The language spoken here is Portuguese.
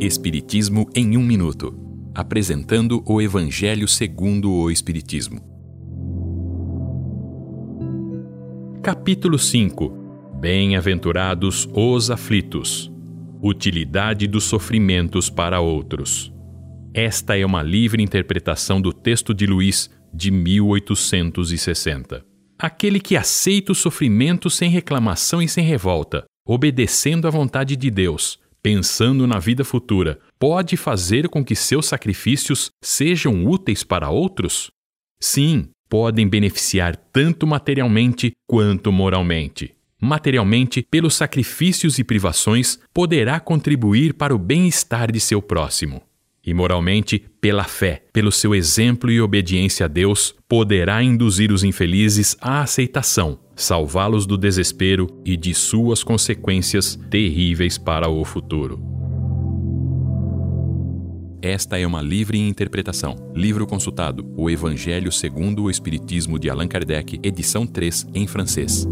Espiritismo em um minuto, apresentando o Evangelho segundo o Espiritismo. Capítulo 5. Bem-aventurados os aflitos. Utilidade dos sofrimentos para outros. Esta é uma livre interpretação do texto de Luís de 1860. Aquele que aceita o sofrimento sem reclamação e sem revolta, obedecendo à vontade de Deus, pensando na vida futura, pode fazer com que seus sacrifícios sejam úteis para outros? Sim, podem beneficiar tanto materialmente quanto moralmente. Materialmente, pelos sacrifícios e privações, poderá contribuir para o bem-estar de seu próximo e moralmente, pela fé, pelo seu exemplo e obediência a Deus, poderá induzir os infelizes à aceitação, salvá-los do desespero e de suas consequências terríveis para o futuro. Esta é uma livre interpretação. Livro consultado: O Evangelho segundo o Espiritismo de Allan Kardec, edição 3, em francês.